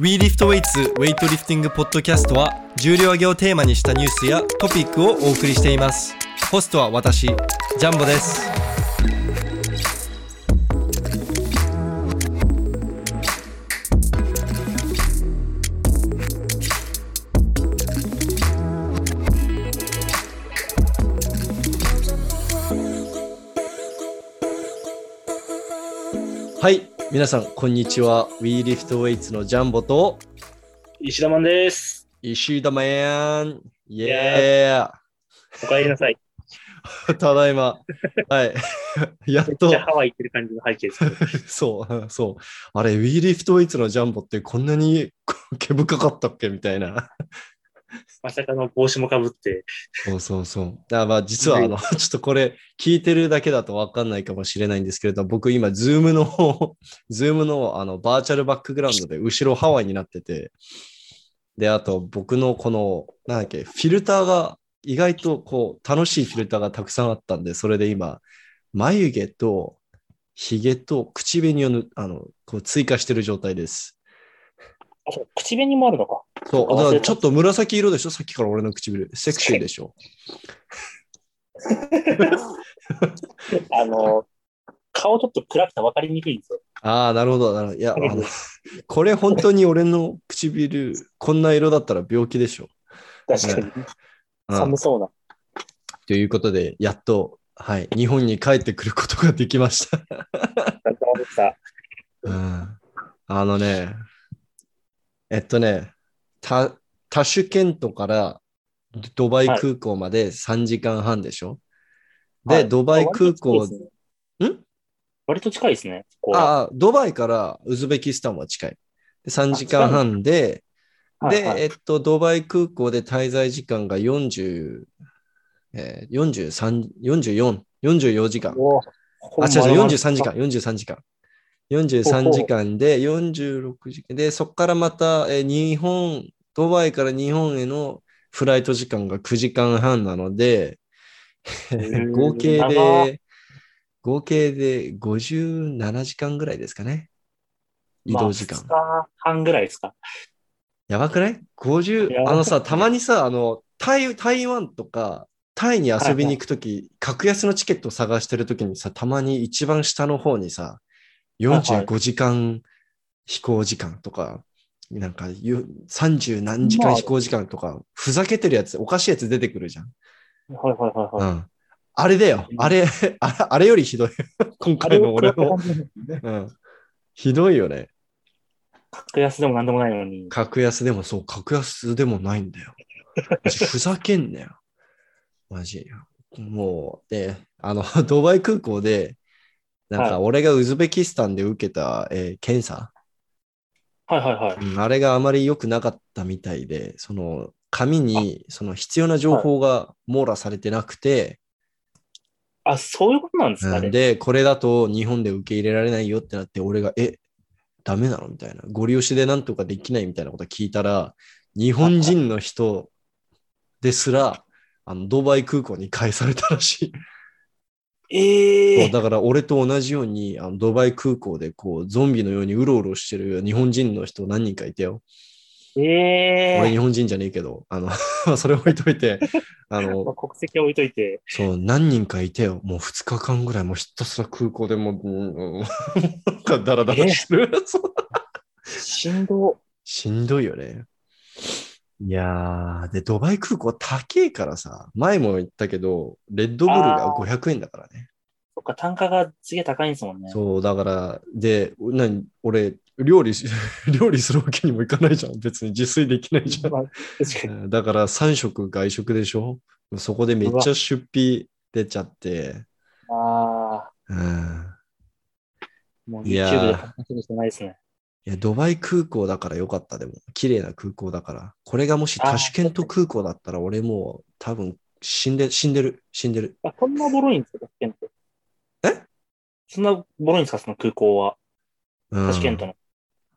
WeLiftWeights ウェイトリフティングポッドキャストは重量挙げをテーマにしたニュースやトピックをお送りしています。ホストは私ジャンボです。皆さんこんにちは WeLiftWeights のジャンボと石田マンです。石田マンイエーお帰りなさい。ただいま。はい。やっとめっちゃ、ハワイ行ってる感じの背景です。そう、そう。あれ、 WeLiftWeights のジャンボってこんなに毛深かったっけ？みたいな。まさかの帽子もかぶって。そうそうそう。だからまあ実はあの、ちょっとこれ聞いてるだけだとわかんないかもしれないんですけれど、僕今、ズームの、ズームのあの virtual background で後ろハワイになってて、で、あと僕のこの、なんだっけ、フィルターが意外とこう楽しいフィルターがたくさんあったんで、それで今、眉毛と髭と口紅をぬあのこう追加してる状態です。あ、そう、口紅もあるのか。そう、あだからちょっと紫色でしょ？さっきから俺の唇。セクシーでしょ？あの、顔ちょっと暗くて分かりにくいんですよ。ああ、なるほど。なるほどいや、あの、これ本当に俺の唇、こんな色だったら病気でしょ？確かに。うん寒そうな。ということで、やっと、はい、日本に帰ってくることができました。うんあのね、えっとね、タタシュケントからドバイ空港まで3時間半でしょ、で、はいドバイ空港、ねん？割と近いですね。ここはああ、ドバイからウズベキスタンは近い。で3時間半で、で、はいはいえっと、ドバイ空港で滞在時間が40、えー、43、44、44時間。おあ、違う違う、43時間、ほんま43時間。43時間で、46時間で、そこからまた、えー日本、ドバイから日本へのフライト時間が9時間半なので、ー合計で、合計で57時間ぐらいですかね。移動時間。まあ、2日半ぐらいですか。やばくない？や ?50、ばい？あのさ、たまにさ、あの、台台湾とか、タイに遊びに行くとき、格安のチケットを探してるときにさ、たまに一番下の方にさ、はいはい45時間飛行時間とか、なんかゆ30何時まあ間飛行時間とか、ふざけてるやつ、おかしいやつ出てくるじゃん。はいはいはいはい。うん。あれだよ。あれ、あれよりひどい。今回の俺の。うん。ひどいよね。格安でもなんでもないのに。格安でもそう、格安でもないんだよ。ふざけんなよ。マジ。もう、で、あの、ドバイ空港で、なんかはい俺がウズベキスタンで受けた、えー検査、はいはいはい。うんあれがあまり良くなかったみたいで、その紙にその必要な情報が網羅されてなくて、あ、そういうことなんですかね。うんで、これだと日本で受け入れられないよってなって、俺が、え、ダメなの？みたいな。ご利用しでなんとかできないみたいなこと聞いたら、日本人の人ですら、あのドバイ空港に返されたらしい。ええそうだから俺と同じようにあのドバイ空港でこうゾンビのようにうろうろしてる日本人の人何人かいたよ。ええ俺日本人じゃねえけど、あの それ置いといて、あのまあ、国籍置いといて。そう、何人かいてよ。もう2日間ぐらい、もうひたすら空港でもう、うんうんなんかダラダラしてる。そう振動。しんどいよね。いやー、で、ドバイ空港高えからさ、前も言ったけど、レッドブルがあー500円だからね。そっか、単価がすげえ高いんですもんね。そう、だから、で、何、俺、料理し、料理するわけにもいかないじゃん。別に自炊できないじゃん。まあ、確かに。うんだから3食外食でしょ？そこでめっちゃ出費出ちゃって。ああ、うんもう YouTube で楽しみしてないですね。いや、ドバイ空港だからよかった、でも。綺麗な空港だから。これがもしタシュケント空港だったら、俺もう多分死んで、死んでる、死んでる。あ、そんなボロいんですか、タシケント。え？そんなボロいんですか、その空港は。うん、タシケントの。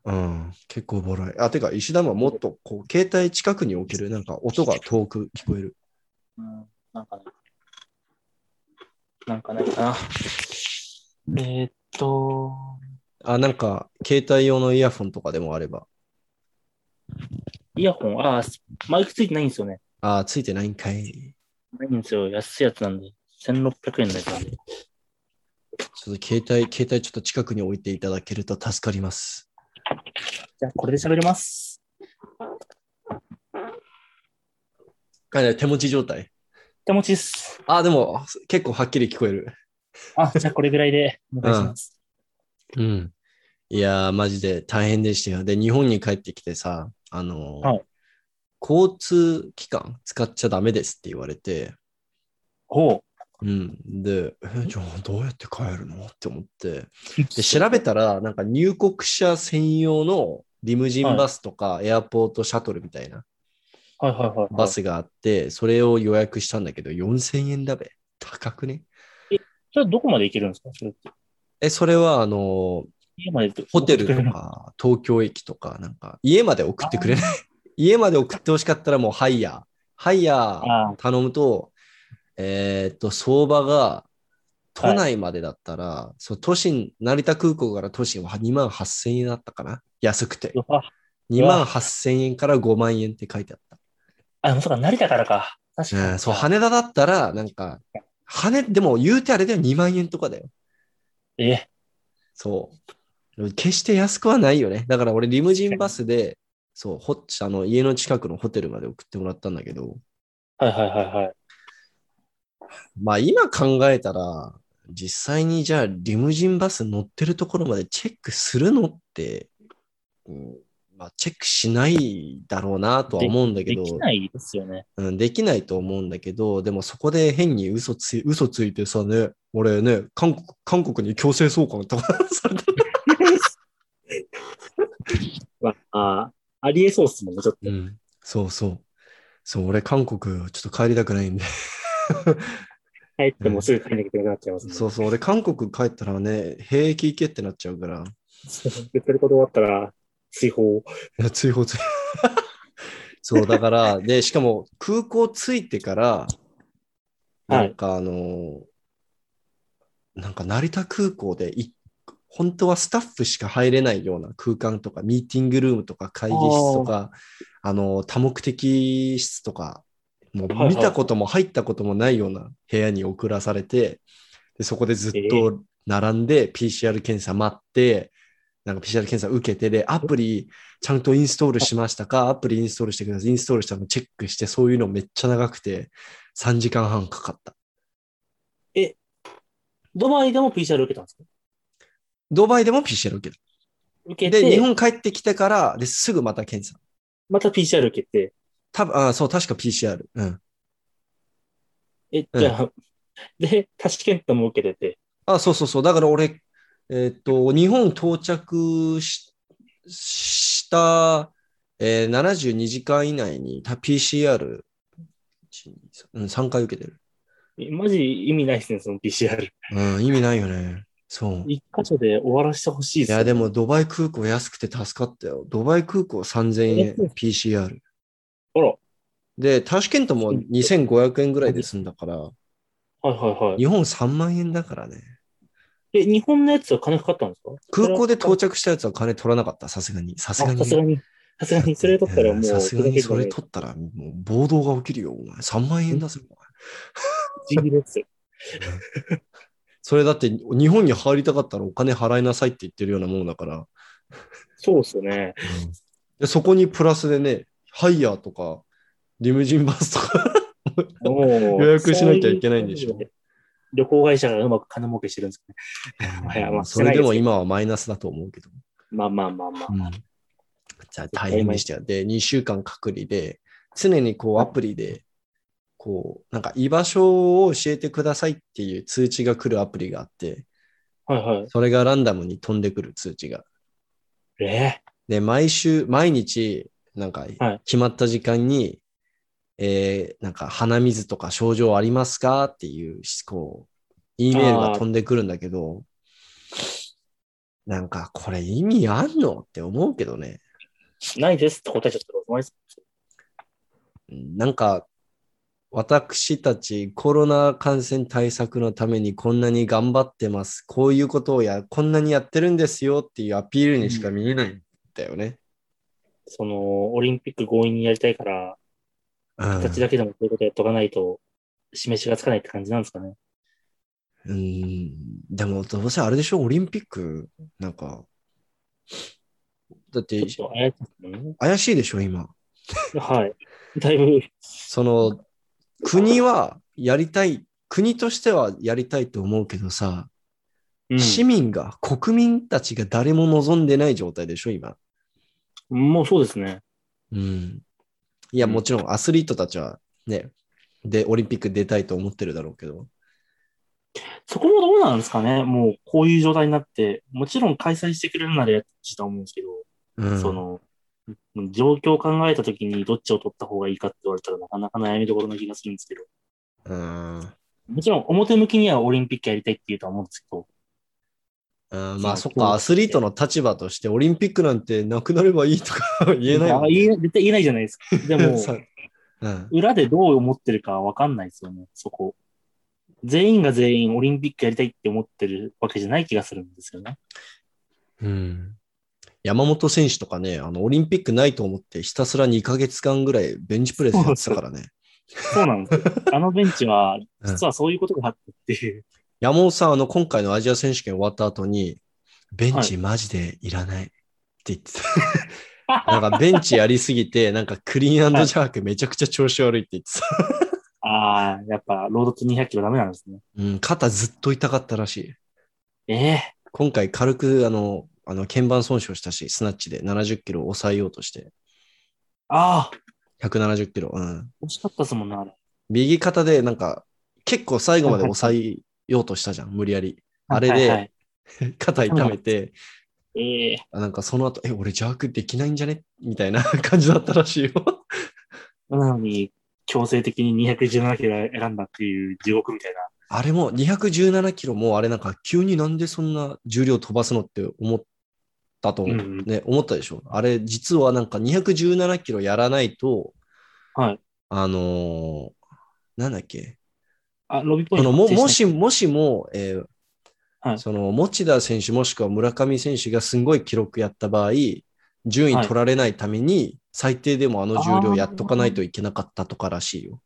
うん、結構ボロい。あ、てか、石田はもっと、こう、携帯近くに置ける。なんか、音が遠く聞こえる。うん、なんかね。なんかないかな。えーっと、あ、なんか、携帯用のイヤフォンとかでもあれば。イヤホン、ああ、マイクついてないんですよね。ああ、ついてないんかい。ないんですよ。安いやつなんで。1600円のやつなんで。ちょっと携帯、携帯ちょっと近くに置いていただけると助かります。じゃあ、これで喋ります。あ手持ち状態。手持ちです。あ、でも結構はっきり聞こえる。あ、じゃあこれぐらいでお願いします。うん。いやー、マジで大変でしたよ。で、日本に帰ってきてさ、あのーはい交通機関使っちゃダメですって言われて、ほうん。で、え、じゃあどうやって帰るのって思って。う。で、調べたら、なんか入国者専用のリムジンバスとかエアポートシャトルみたいなはいはいはいはい。バスがあって、それを予約したんだけど、4000円だべ。高くね？それどこまで行けるんですか？それって。え、それは、あの、家までどホテルとか、東京駅とか、なんか、家まで送ってくれない。家まで送ってほしかったらもうハイヤー。ハイヤーあ頼むと、えーっと、相場が都内までだったら、そう都心、成田空港から都心は2万8000円だったかな安くて。あ、2万8000円から5万円って書いてあった。あ、そうか、成田からか。確かに。うんそう、羽田だったら、なんか、羽、でも言うてあれでは2万円とかだよ。え、そう。決して安くはないよね。だから俺、リムジンバスで、そう、ほあの家の近くのホテルまで送ってもらったんだけど、はいはいはいはい。まあ今考えたら、実際にじゃあリムジンバス乗ってるところまでチェックするのって、うんまあ、チェックしないだろうなとは思うんだけど、できないですよね。うん、できないと思うんだけど、でもそこで変に嘘つい嘘ついてさね、俺ね、韓国韓国に強制送還とかされて、まあ、あありえそうっすもんね、ちょっと。うん、そうそう。そう、俺韓国ちょっと帰りたくないんで。帰ってもすぐ帰んなきゃいけなくなっちゃいますね。そうそう、俺韓国帰ったらね、兵役行けってなっちゃうから。そう。言ってること終わったら、追放。いや、追放追放。そう、だから、で、しかも空港着いてから、なんかあの、なんか成田空港でい、本当はスタッフしか入れないような空間とか、ミーティングルームとか会議室とか、あの、多目的室とか、もう見たことも入ったこともないような部屋に送らされて、でそこでずっえと並んで PCR 検査待って、なんか PCR 検査受けてで、アプリちゃんとインストールしましたか？アプリインストールしてください。インストールしたのチェックして、そういうのめっちゃ長くて、3時間半かかった。ドバイでも PCR 受けたんですか？ドバイでも PCR 受けた。受けで、日て、本帰ってきてから、ですぐまた検査。また PCR 受けて、多分あ、そう、確か PCR。うん。え、じゃあ、で、タシケントも受けてて、あ、そうそうそう。だから俺、えっと、日本到着しした、えー72時間以内にた PCR、うん、3回受けてる。えマジ意味ないですね、その PCR。うん、意味ないよね。そう。一箇所で終わらせてほしいですよいや、でもドバイ空港安くて助かったよ。ドバイ空港3000円え PCR。あら、で、タシケントも2500円ぐらいで済んだから、はいはいはい。日本3万円だからね。え、日本のやつは金かかったんですか？空港で到着着したやつは金取らなかった、さすがに。さすがに。さすがに。さすがに、それ取ったらもう、さすがにそれと取ったら、もう暴動が起きるよ、お前。3万円だぜ、お前。不思議ですよ。それだって、日本に入りたかったらお金払いなさいって言ってるようなもんだから。そうっすよね。でそこにプラスでね、ハイヤーとか、リムジンバスとか、予約しなきゃいけないんでしょそうう旅行会社がうまく金儲けしてるんですかね。まあそれでも今はマイナスだと思うけど。まあまあまあまあ。じゃあ大変でしたよ。で、2週間隔離で、常にこうアプリで、こう、なんか居場所を教えてくださいっていう通知が来るアプリがあって、はいはい。それがランダムに飛んでくる通知が。えで、毎週、毎日、なんかはい決まった時間に、えーなんか鼻水とか症状ありますかっていう、こう、E メールが飛んでくるんだけど、なんかこれ意味あんのって思うけどね。ー、ないですって答えちゃったらおいです。なんか、私たちコロナ感染対策のためにこんなに頑張ってます。こういうことをや、こんなにやってるんですよっていうアピールにしか見えないんだよね。その、オリンピック強引にやりたいから、うん形だけでもそういうことやっとかないと、示しがつかないって感じなんですかね。うん、でもどうせあれでしょ、オリンピック、なんか、だって。怪しいでしょ、今。はい。だいぶ、その、国はやりたい、国としてはやりたいと思うけどさ、うん、市民が、国民たちが誰も望んでない状態でしょ、今。もうそうですね。うん。いや、うんもちろんアスリートたちはね、で、オリンピック出たいと思ってるだろうけど。そこもどうなんですかね。もうこういう状態になって、もちろん開催してくれるならやってほしいと思うんですけど、うん、その、状況を考えたときにどっちを取った方がいいかって言われたらなかなか悩みどころな気がするんですけど、うん。もちろん表向きにはオリンピックやりたいって言うとは思うんですけど、うんまあそっか、アスリートの立場としてオリンピックなんてなくなればいいとか言えないね、え絶対言えないじゃないですか。でも、さうん、裏でどう思ってるかわかんないですよね、そこ。全員が全員オリンピックやりたいって思ってるわけじゃない気がするんですよね。うん。山本選手とかね、あの、オリンピックないと思ってひたすら2ヶ月間ぐらいベンチプレスやってたからね。そうなんですよ。あのベンチは、うん実はそういうことがあってっていう。山本さん、あの、今回のアジア選手権終わった後に、ベンチマジでいらないって言ってた。なんかベンチやりすぎて、なんかクリーンジャークめちゃくちゃ調子悪いって言ってた。ああ、やっぱ、ロードと200キロダメなんですね。うん、肩ずっと痛かったらしい。ええ今回軽くあの、あの鍵盤損傷したし、スナッチで70キロ抑えようとして、ああ、170キロ。うん。惜しかったですもんね、あれ。右肩でなんか、結構最後まで抑えようとしたじゃん、無理やり。あれはいはいで 肩痛めて、ええなんかその後、え、俺ジャークできないんじゃね？みたいな 感じだったらしいよ。なのに、強制的に217キロ選んだっていう地獄みたいな。あれも217キロもあれなんか急になんでそんな重量飛ばすのって思ったと、ね、思ったでしょ。あれ実はなんか217キロやらないと、はい。あのーなんだっけ、あ、ロビーポイントももし、もしも、えーはいその持田選手もしくは村上選手がすごい記録やった場合、順位取られないために、最低でもあの重量やっとかないといけなかったとからしいよ。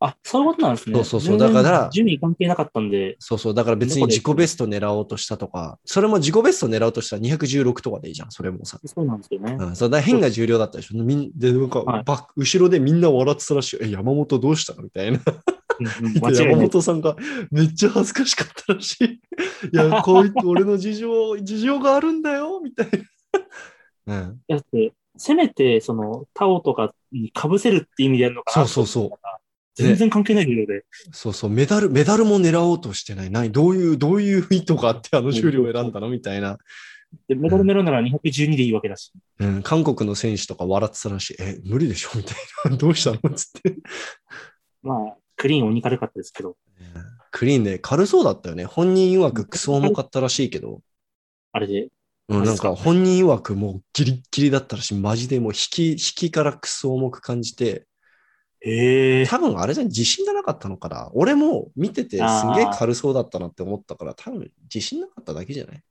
あ、そういうことなんですね。そうそうそうだから順位関係なかったんで、そうそう。だから別に自己ベスト狙おうとしたとか、それも自己ベスト狙おうとしたら216とかでいいじゃん、それもさ。そうなんですよね。うん、そうだ変な重量だったでしょ。みんで、なんか、はい後ろでみんな笑ってたらしいよ。え、山本どうしたのみたいな。山。本さんがめっちゃ恥ずかしかったらしい。いや、こう言って俺の事情、事情があるんだよ、みたいな。うん。だって、せめて、その、タオとかに被せるって意味でやるのかなそうそうそう全然関係ない重量で。そうそう、メダル、メダルも狙おうとしてない。何どういう、どういう意図があってあの重量を選んだのみたいな。で、メダルメロンなら212でいいわけだし。うん、韓国の選手とか笑ってたらしい。え、無理でしょみたいな。どうしたのつって。まあ、クリーン鬼軽かったですけど、クリーンで軽そうだったよね。本人曰くクソ重かったらしいけど、あれで。うん、なんか本人曰くもうギリッギリだったらしい。マジでもう引き、引きからクソ重く感じて、へえ。多分あれじゃん自信がなかったのかな。俺も見ててすげえ軽そうだったなって思ったから、多分自信なかっただけじゃない？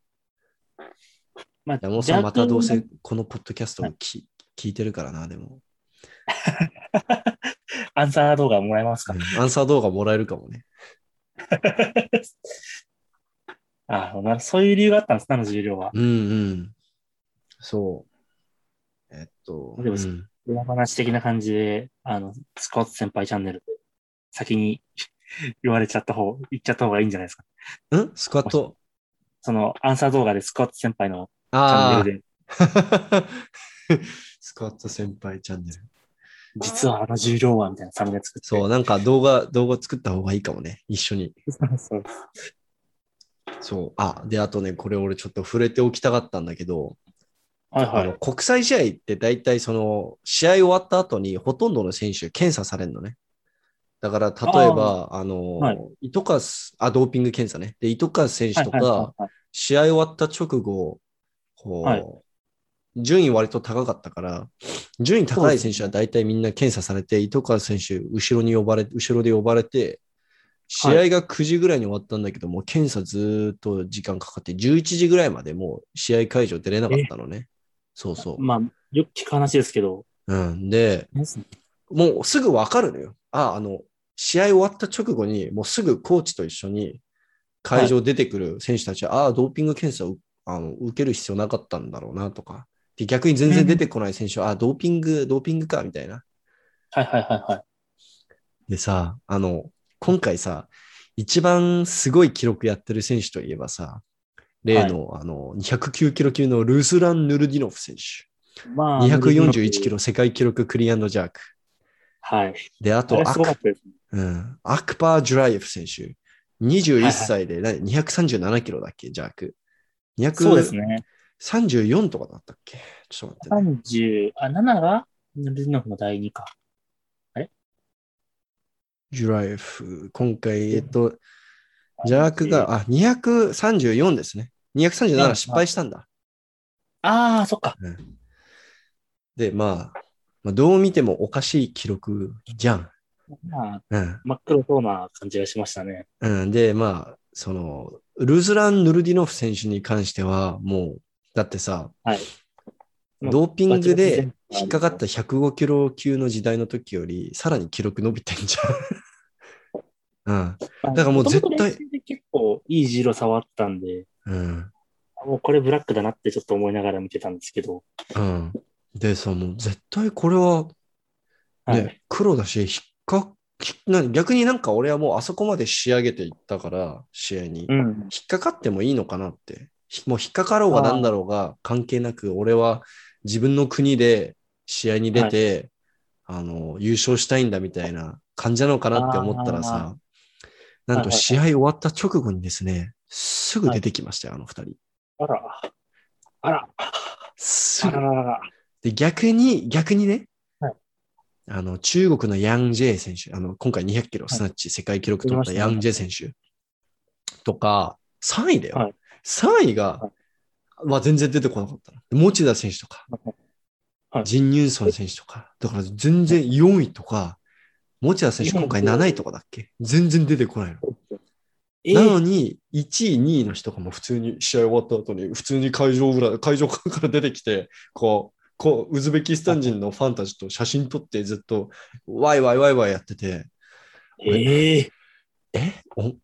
まあ、山本さんまたどうせ若このポッドキャストをき聞いてるからな、でも。アンサー動画もらえますか、うんアンサー動画もらえるかもね。あなそういう理由があったんです、あの重量は。うんうん。そう。えっと、でもうん裏話的な感じで、あの、スコット先輩チャンネルで先に 言われちゃった方、言っちゃった方がいいんじゃないですか。ん？スクワット？そのアンサー動画でスコット先輩のチャンあネルで、あ。スクワット先輩チャンネル。実はあの重量はみたいなサムネ作って。そう、なんか動画、動画作った方がいいかもね。一緒に。そう。そう。あ、で、あとね、これ俺ちょっと触れておきたかったんだけど、はいはいあの。国際試合って大体その、試合終わった後にほとんどの選手検査されるのね。だから、例えば、あの、はい糸数、あ、ドーピング検査ね。で、糸数選手とか、はいはいはい試合終わった直後、こう、はい順位割と高かったから、順位高い選手は大体みんな検査されて、糸川選手、後ろに呼ばれ、後ろで呼ばれて、試合が9時ぐらいに終わったんだけど、もう検査ずーっと時間かかって、11時ぐらいまでもう試合会場出れなかったのね。そうそう。まあ、よく聞く話ですけど。うん。で、もうすぐわかるのよ。あ、あの、試合終わった直後に、もうすぐコーチと一緒に会場出てくる選手たちは、ああ、ドーピング検査をあの受ける必要なかったんだろうなとか。で逆に全然出てこない選手は、あ、ドーピング、ドーピングか、みたいな。はいはいはいはい。でさ、あの、今回さ、一番すごい記録やってる選手といえばさ、例の、あの、209キロ級のルスラン・ヌルディノフ選手。まあ、241キロ世界記録クリアンドジャーク。はい。で、あとあれすごかったですね。うん。アクパー・ジュライエフ選手。21歳で、何237キロだっけ、ジャーク。そうですね。234とかだったっけ？ちょっと待って、ね。30、あ、7がルズノフの第2か。ジュライエフ。今回、えっと、ジャークが、あ、234ですね。237失敗したんだ。ああ、そっか。で、まあ、まあ、どう見てもおかしい記録じゃん。まあ、うん。真っ黒そうな感じがしましたね。うん、で、まあ、その、ルズラン・ヌルディノフ選手に関しては、もう、だってさ、はい。ドーピングで引っかかた。った105キロ級の時代の時より、さらに記録伸びてんじゃん。うん。だからもう絶対結構いいジロ触ったんで、うん。もうこれブラックだなってちょっと思いながら見てたんですけど。うん。でさ、もう絶対これは、ね、はい。黒だし、引っか、逆になんか俺はもうあそこまで仕上げていったから、試合に。うん。引っかかってもいいのかなって。ひもう引っかかろうがなんだろうが関係なく、俺は自分の国で試合に出て、あの、優勝したいんだみたいな感じなのかなって思ったらさ、なんと試合終わった直後にですね、すぐ出てきましたよ、あの二人。あら。あら。すぐあら。らら。で、逆に、逆にね、はいあの、中国のヤン・ジェイ選手、あの、今回200キロスナッチ世界記録取ったヤン・ジェイ選手とか、3位だよ。はい3位が、はまあ全然出てこなかったの。持田選手とか、はいジン・ニュンソン選手とか、だから全然4位とか、持田選手今回7位とかだっけ？全然出てこないの。えなのー、に、1位、2位の人がもう普通に試合終わった後に、普通に会場裏、会場から出てきて、こう、こう、ウズベキスタン人のファンたちと写真撮ってずっと、ワイワイワイワイやってて、えー、えお ?1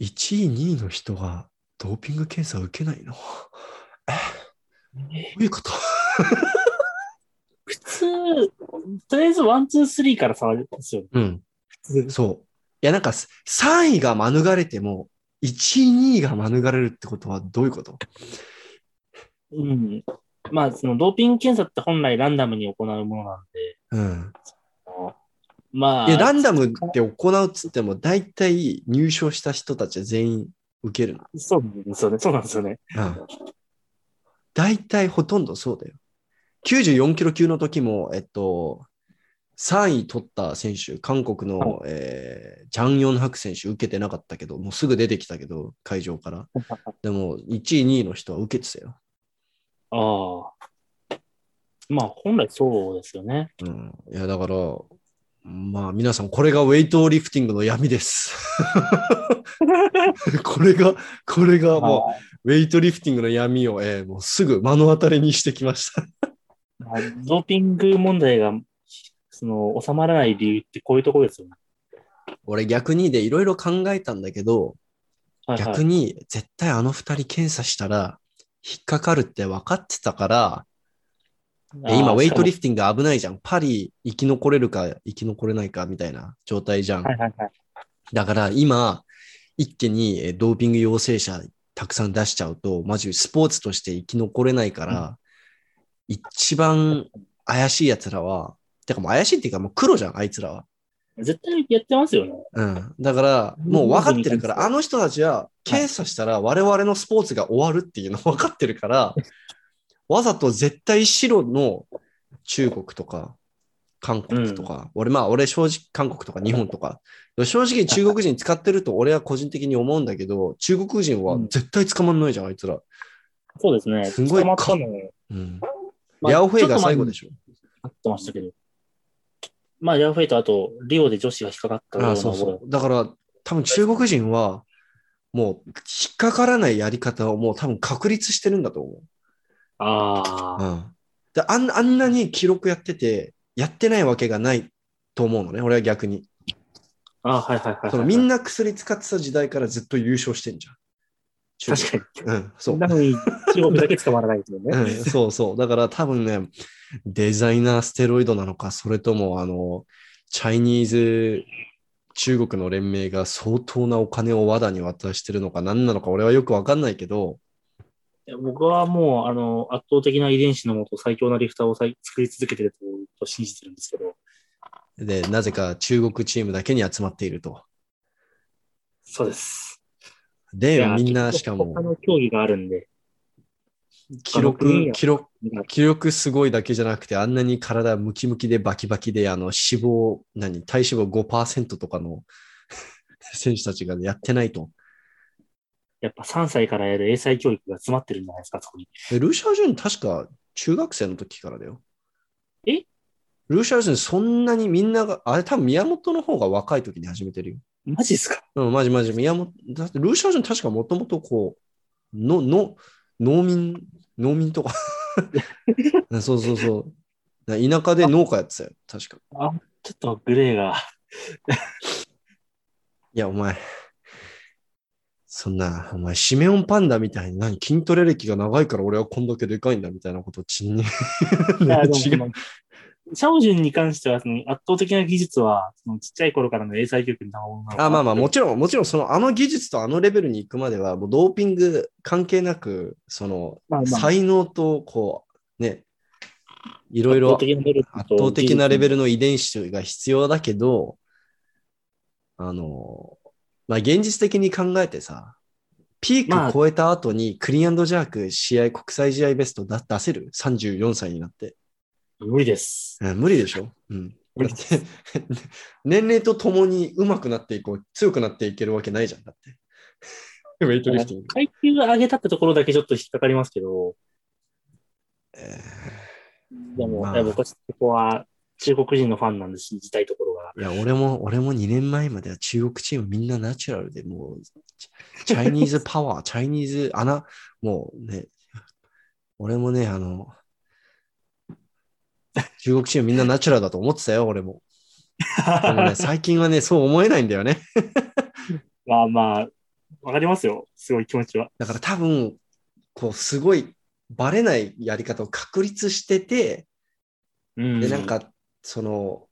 位、2位の人がドーピング検査を受けないの？えどういうこと？普通、とりあえず one、two、three から触るんですよ。うん、そう。いや、なんか3位が免れても、1位、2位が免れるってことはどういうこと？うん。まあ、そのドーピング検査って本来ランダムに行うものなんで、うん。まあ、ランダムって行うっつっても、大体入賞した人たちは全員受けるの？そうなんですよね。そうなんですよね。うん。大体ほとんどそうだよ。94キロ級の時も、えっと、3位取った選手、韓国の、えージャン・ヨンハク選手受けてなかったけど、もうすぐ出てきたけど、会場から。でも、1位、2位の人は受けてたよ。ああ。まあ、本来そうですよね。うん。いや、だから、まあ、皆さん、これがウェイトリフティングの闇です。これが、これがもう、ウェイトリフティングの闇を、えーもうすぐ目の当たりにしてきました。まあドーピング問題が、その、収まらない理由ってこういうところですよね。俺逆にでいろいろ考えたんだけど、はいはい、逆に絶対あの二人検査したら引っかかるって分かってたから、で今ウェイトリフフティング危ないじゃん。パリ生き残れるか生き残れないかみたいな状態じゃん。はいはいはい。だから今、一気にえードーピング陽性者たくさん出しちゃうと、マジスポーツとして生き残れないから、一番怪しい奴らは、てかもう怪しいっていうかもう黒じゃん、あいつらは。絶対やってますよね。うん。だから、もう分かってるから、うんあの人たちは検査したら我々のスポーツが終わるっていうの 分かってるから、わざと絶対白の中国とか、韓国とか、俺まあ俺正直韓国とか日本とか、正直中国人使ってると俺は個人的に思うんだけど、中国人は絶対捕まんないじゃん、あいつら。そうですね。すごい捕まったの。うん。まあヤオフェイが最後でちしょ。あってましたけど。まあ、ヤオフェイとあと、リオで女子が引っかかったああそうそう。だから、多分中国人は、もう引っかからないやり方をもう多分確立してるんだと思う。ああ、うん。であんあんなに記録やってて、やってないわけがないと思うのね、俺は逆に。あはいはいはいはい。そのみんな薬使ってた時代からずっと優勝してんじゃん。確かに。うん、そう。なのに、中国だけ捕まらないですよね。うん、そうそう。だから多分ね、デザイナーステロイドなのか、それとも、あの、チャイニーズ、中国の連盟が相当なお金を WADA に渡してるのか、何なのか、俺はよくわかんないけど、僕はもう、あの、圧倒的な遺伝子のもと最強なリフターを作り続けてると信じてるんですけど、で、なぜか中国チームだけに集まっていると。そうです。いで、やみんなしかも他、の競技があるんで、記録、記録、記録すごいだけじゃなくて、あんなに体ムキムキでバキバキで、あの、脂肪、何、体脂肪5%とかの 選手たちがやってないと。やっぱ3歳からやる英才教育が詰まってるんじゃないですか、そこに。えルーシャージュン確か中学生の時からだよ。え？ルーシャージュンそんなにみんなが、あれ多分宮本の方が若い時に始めてるよ。マジっすか？うん、マジマジ。宮本、だってルーシャージュン確かもともとこう、の、の、農民、農民とか。う んそうそうそう。な田舎で農家やってたよ。確か。あ、ちょっとグレーが。いや、お前。そんな、お前、シメオンパンダみたいに何筋トレ歴が長いから俺はこんだけでかいんだみたいなことをちんに。違そうのシャオジュンに関しては、その圧倒的な技術は、そのちっちゃい頃からの英才教育にのあまあまあ、もちろん、もちろん、その、あの技術とあのレベルに行くまでは、もうドーピング関係なく、その、まあまあ才能と、こう、ね、いろいろ圧倒的なレベルの遺伝子が必要だけど、あの、まあ、現実的に考えてさ、ピまあーク超えた後にクリーンジャーク試合、国際試合ベストだ出せる ?34 歳になって。無理です。うん無理でしょ？うん。無理だって、年齢とともに上手くなっていこう、強くなっていけるわけないじゃん、だって。ウェイトリフティング。階級上げたってところだけちょっと引っかかりますけど、えでも、まあ僕はここは中国人のファンなんで信じたいところが。ーいや、俺も、俺も2年前までは中国チームみんなナチュラルで、もう、チチャイニーズパワー、チャイニーズ穴、もうね、俺もね、あの、中国チームみんなナチュラルだと思ってたよ、俺も。でもね、最近はね、そう思えないんだよね。まあまあ、わかりますよ。すごい気持ちは。だから多分、こう、すごいバレないやり方を確立してて、うん。で、なんか、その、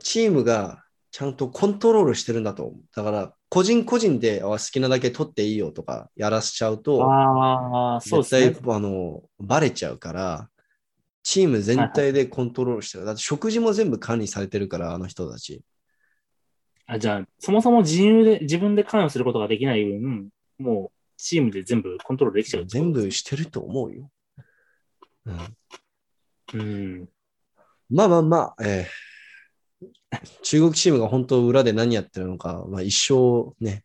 チームがちゃんとコントロールしてるんだと思う。だから、個人個人であ好きなだけ取っていいよとかやらせちゃうと、ああ、そうですね。絶対、あの、バレちゃうから、チーム全体でコントロールしてる。だって食事も全部管理されてるから、あの人たち。あじゃあ、そもそも自由で、自分で関与することができない分、もう、チームで全部コントロールできちゃう。全。部してると思うよ。うん、うん。まあまあまあ、えー中国チームが本当裏で何やってるのか、まあ、一生ね、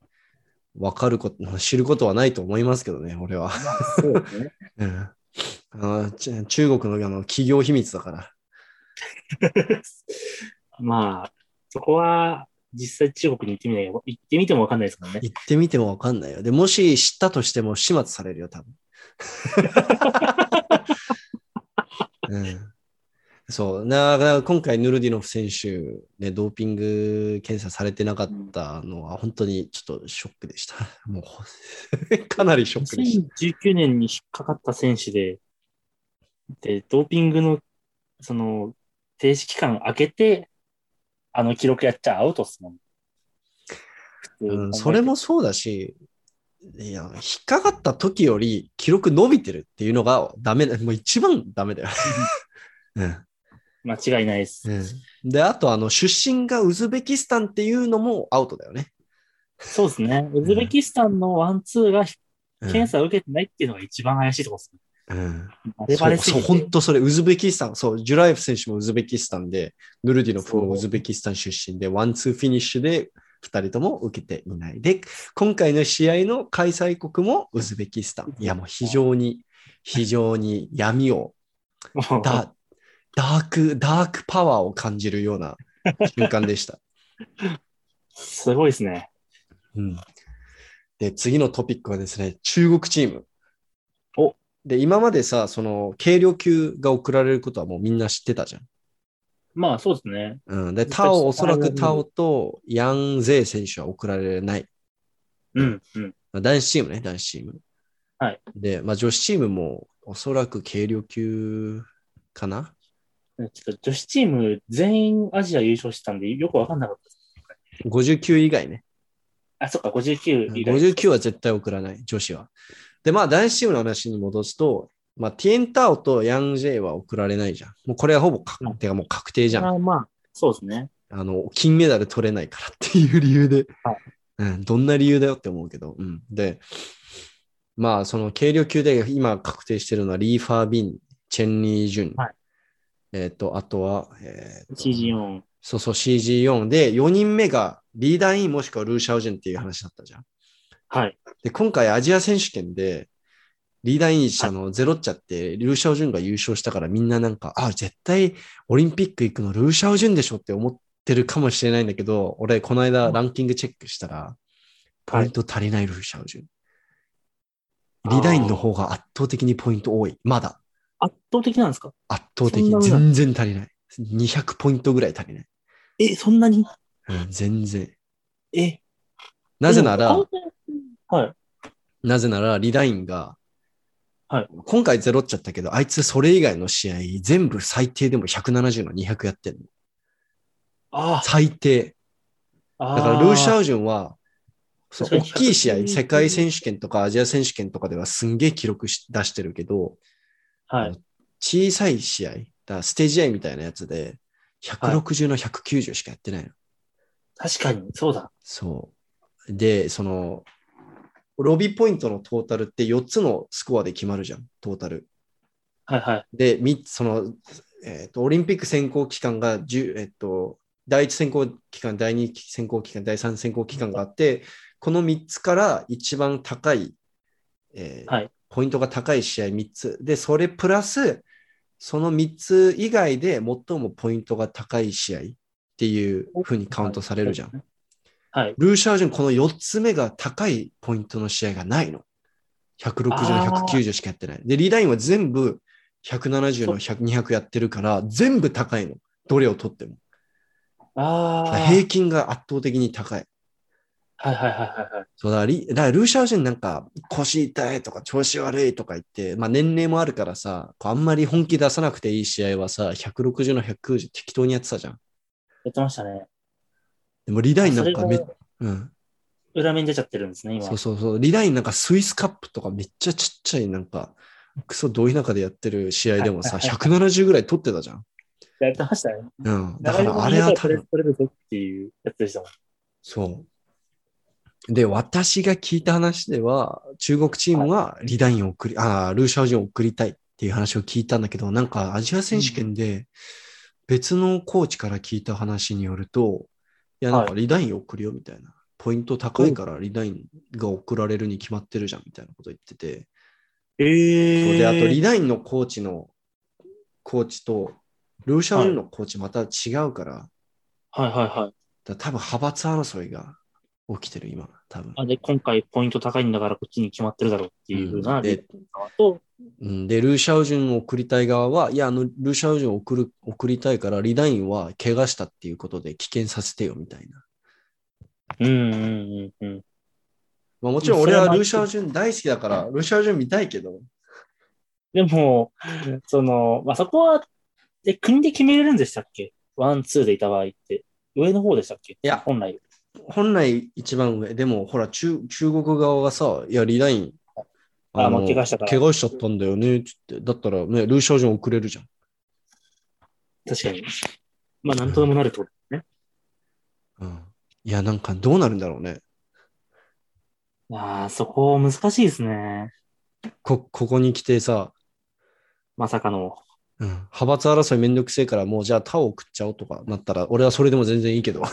わかること、知ることはないと思いますけどね、俺は。そうですね。うん、あのち中国のあの企業秘密だから。まあ、そこは、実際中国に行ってみない行ってみてもわかんないですからね。行ってみてもわかんないよ。で、もし知ったとしても始末されるよ、多分。うん、そう。だから今回、ヌルディノフ選手、ね、ドーピング検査されてなかったのは、本当にちょっとショックでした。もう、かなりショックでした。2019年に引っかかった選手で、で、ドーピングの、その、停止期間明けて、あの記録やっちゃアウトっすもん。うん、それもそうだし、いや、引っかかった時より記録伸びてるっていうのがダメだ。もう一番ダメだよ。うん 間違いないです。うん、で、あと、あの、出身がウズベキスタンっていうのもアウトだよね。そうですね。ウズベキスタンのワンツーがうん検査を受けてないっていうのが一番怪しいところですね。うんバレバそう、そう。本当それ、ウズベキスタン、そう、ジュラエフ選手もウズベキスタンで、ヌルディノフもウズベキスタン出身で、ワンツーフィニッシュで、二人とも受けていない。で、今回の試合の開催国もウズベキスタン。いや、もう非常に、非常に闇を、もうダ dark、dark power を感じるような瞬間でした。すごいですね。うん、で、次のトピックはですね、中国チーム。おで、今までさ、その、軽量級が送られることはもうみんな知ってたじゃん。まあ、そうですね。うん。で、タオ、おそらくタオとヤン・ゼイ選手は送られない。うん、うん。まあ男子チームね、男子チーム。はい。で、まあ女子チームもおそらく軽量級かなちょっと女子チーム全員アジア優勝したんで、よくわかんなかったです。?59 以外ね。あ、そっか、59以外。59は絶対送らない、女子は。で、まあ男子チームの話に戻すと、まあティエンタオとヤン・ジェイは送られないじゃん。もうこれはほぼ確うんてかもう確定じゃん。あまあ、そうですね。あの、金メダル取れないからっていう理由で、はいうん、どんな理由だよって思うけど、うん。で、まあ、その軽量級で今確定してるのはリー・ファー・ビン、チェン・ニー・ジュン、はいえっ、と、あとは、えーと CG4。そうそう、CG4 で、4人目がリーダーインもしくはルーシャオジェンっていう話だったじゃん。はい。で、今回アジア選手権で、リーダーインしたのゼロっちゃって、ルーシャオジュンが優勝したからみんななんか、あ、絶対オリンピック行くのルーシャオジュンでしょって思ってるかもしれないんだけど、俺この間ランキングチェックしたら、ポイント足りないルーシャオジュン。リーダーインの方が圧倒的にポイント多い。まだ。圧倒的なんですか？圧倒的全然足りない。200ポイントぐらい足りない。え、そんなに？うん、全然。え、なぜならはい。なぜなら、リダインが、はい今回ゼロっちゃったけど、あいつそれ以外の試合、全部最低でも170の200やってんの。あ最低。あ。だから、ルーシャウジュンは、そう大きい試合、100世界選手権とかアジア選手権とかではすんげえ記録し出してるけど、はい。小さい試合、だステージ A みたいなやつで、160の190しかやってないの。確かに、そうだ。そう。で、その、ロビーポイントのトータルって4つのスコアで決まるじゃん、トータル。はいはい。で、みその、えっ、と、オリンピック選考期間が10、えっ、と、第一選考期間、第二選考期間、第三選考期間があって、この3つから一番高い、えーはいポイントが高い試合3つ。で、それプラス、その3つ以外で最もポイントが高い試合っていうふうにカウントされるじゃん。はい。ルーシャージュン、この4つ目が高いポイントの試合がないの。160の190しかやってない。で、リーダインは全部170の100 200やってるから、全部高いの。どれを取っても。ああ。平均が圧倒的に高い。はいはいはいはいはい。そうだリだからルーシャージュンなんか腰痛いとか調子悪いとか言って、まあ年齢もあるからさ、あんまり本気出さなくていい試合はさ、160の190適当にやってたじゃん。やってましたね。でもリダインなんかめうん。裏面に出ちゃってるんですね、今。そうそうそう。リダインなんかスイスカップとかめっちゃちっちゃいなんか、クソど田舎でやってる試合でもさ、はいはい170ぐらい取ってたじゃん。やってましたね。うん。だからあれは多分、取れるぞっていうやつでしたもん。そう。で、私が聞いた話では、中国チームはリダインを送り、ああ、ルーシャオジンを送りたいっていう話を聞いたんだけど、なんかアジア選手権で別のコーチから聞いた話によると、いや、なんかリダインを送るよみたいな。ポイント高いからリダインが送られるに決まってるじゃんみたいなこと言ってて。えそうで、あとリダインのコーチのコーチと、ルーシャオジンのコーチまた違うから、はい。はい。はい。だ多分派閥争いが起きてる今、多分。あで、今回ポイント高いんだからこっちに決まってるだろうっていうふうなんで、ルーシャオジュンを送りたい側は、いや、あの、ルーシャオジュンを送る送りたいから、リダインは怪我したっていうことで棄権させてよみたいな。うんうんうんうん。まあ、もちろん俺はルーシャオジュン大好きだから、ルーシャオジュン見たいけど、でも、その、まあ、そこは、で、国で決めれるんでしたっけ？ one、two でいた場合って。上の方でしたっけ？いや本来。本来一番上、でもほら中、中国側がさ、いや、リダイン、あ怪我したから怪我しちゃったんだよね、つって。だったらね、ルーシャオジュン送れるじゃん。確かに。まあ、なんとでもなるってことね。うん。いや、なんかどうなるんだろうね。ああ、そこ難しいですね。こ、ここに来てさ、まさかの。うん、派閥争いめんどくせえから、もうじゃあ他を送っちゃおうとかなったら、俺はそれでも全然いいけど。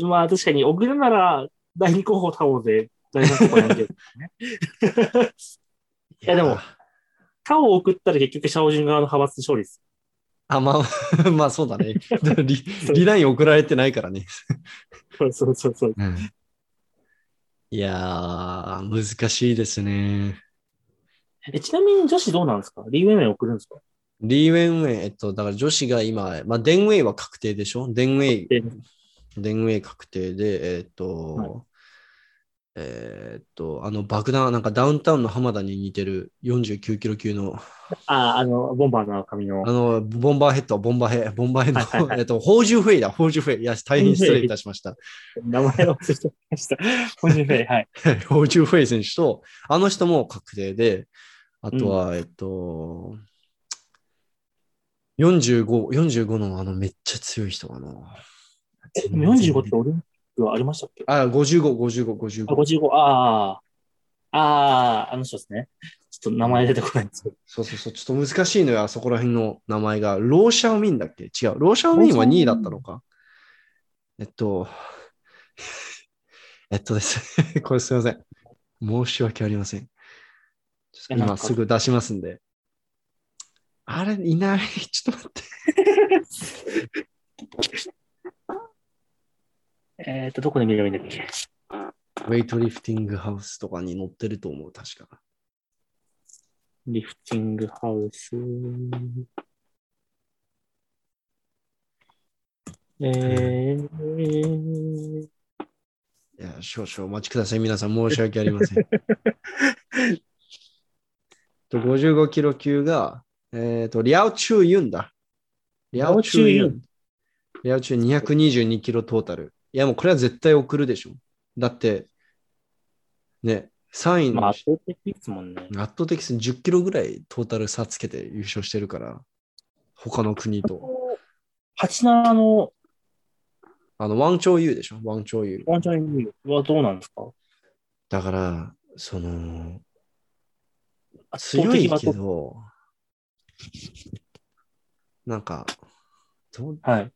まあ、確かに、送るなら、第二候補タオで、大学とかやんけどね。いやでもタオを送ったら結局、シャオジュン側の派閥勝利です。あ、まあ、まあそうだね。リリライン送られてないからね。そうそうそうそう。いやー、難しいですね。え、ちなみに女子どうなんですか？リーウェイウェイ送るんですか？リーウェンウェイ、えっと、だから女子が今、まあ、デンウェイは確定でしょ？デンウェイ、でデンウェイ確定で、えっと、はいえっと、あの爆弾、なんかダウンタウンの浜田に似てる49キロ級の、ああ、あの、ボンバーの髪のあ。の、ボンバーヘッド、ボンバーヘッド、ボンバーヘッド、はいはいはいえっと、ホージュフェイだ、ホージュフェイ。いや、大変失礼いたしました。名前を忘れてました。ポジフェイ、はい。ホージュフェイ選手と、あの人も確定で、あとは、えっと、45、45のあのめっちゃ強い人かな。え、でも45ってオリンピックはありましたっけ？あ、55、55、55。あ、55、ああ。ああ、あの人ですね。ちょっと名前出てこないんですけど。そうそうそう、ちょっと難しいのよ、あそこら辺の名前が。ローシャオミンだっけ？違う。ローシャオミンは2位だったのか？えっと、えっとですね、これすいません。申し訳ありません。今すぐ出しますんで。あれ、いない。ちょっと待って。えっと、どこで見ればいいんだっけ？ウェイトリフティングハウスとかに載ってると思う、確か。リフティングハウス。えー、いや、少々お待ちください。皆さん、申し訳ありません。と55キロ級が、えっ、と、リャオチュウユンだ。リャオチュウユン。リャオチュウ222キロトータル。いや、もうこれは絶対送るでしょ。だって、ね、3位の、まあ、圧倒的ですもんね。圧倒的に10キロぐらいトータル差つけて優勝してるから、他の国と。87のあの、ワンチョウユウでしょ、ワンチョウユウ。ワンチャンはどうなんですか？だから、その、強い的けど、なんか、どうはい。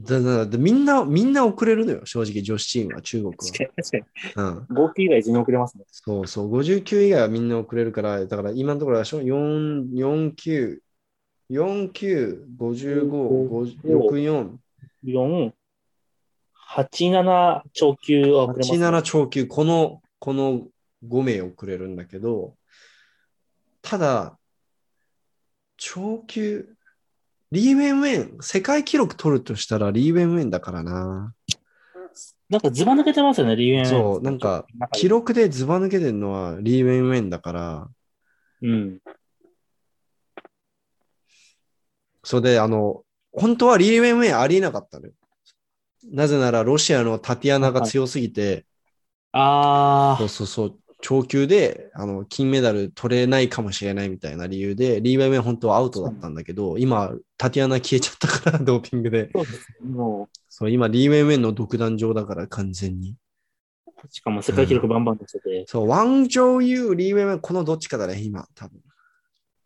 だだだみんな、みんな遅れるのよ、正直、女子チームは、中国確かに、確かに。は。うん。合計以外全然遅れますね。そうそう、59以外はみんな遅れるから、だから今のところでしょ、4、49、49、55、64、4、87超級は遅れます、ね。87超級、この、この5名遅れるんだけど、ただ、超級、リー・ウェンウェン、世界記録取るとしたらリー・ウェンウェンだからな。なんかズバ抜けてますよね、リーウェン。そう、なんか、記録でズバ抜けてるのはリー・ウェンウェンだから、うん。それで、あの、本当はリー・ウェンウェンありえなかったのよ。なぜなら、ロシアのタティアナが強すぎて、あそうそうそう、超級であの金メダル取れないかもしれないみたいな理由で、リー・ウェンウェン本当はアウトだったんだけど、今、タティアナ消えちゃったから、ドーピングで。あ、そうです。もそう、今、リー・ウェンウェンの独壇場だから、完全に。う、しかも世界記録バンバン出してて。そう、ワン・ジョー・ユー、リー・ウェンウェン、このどっちかだね、今、多分。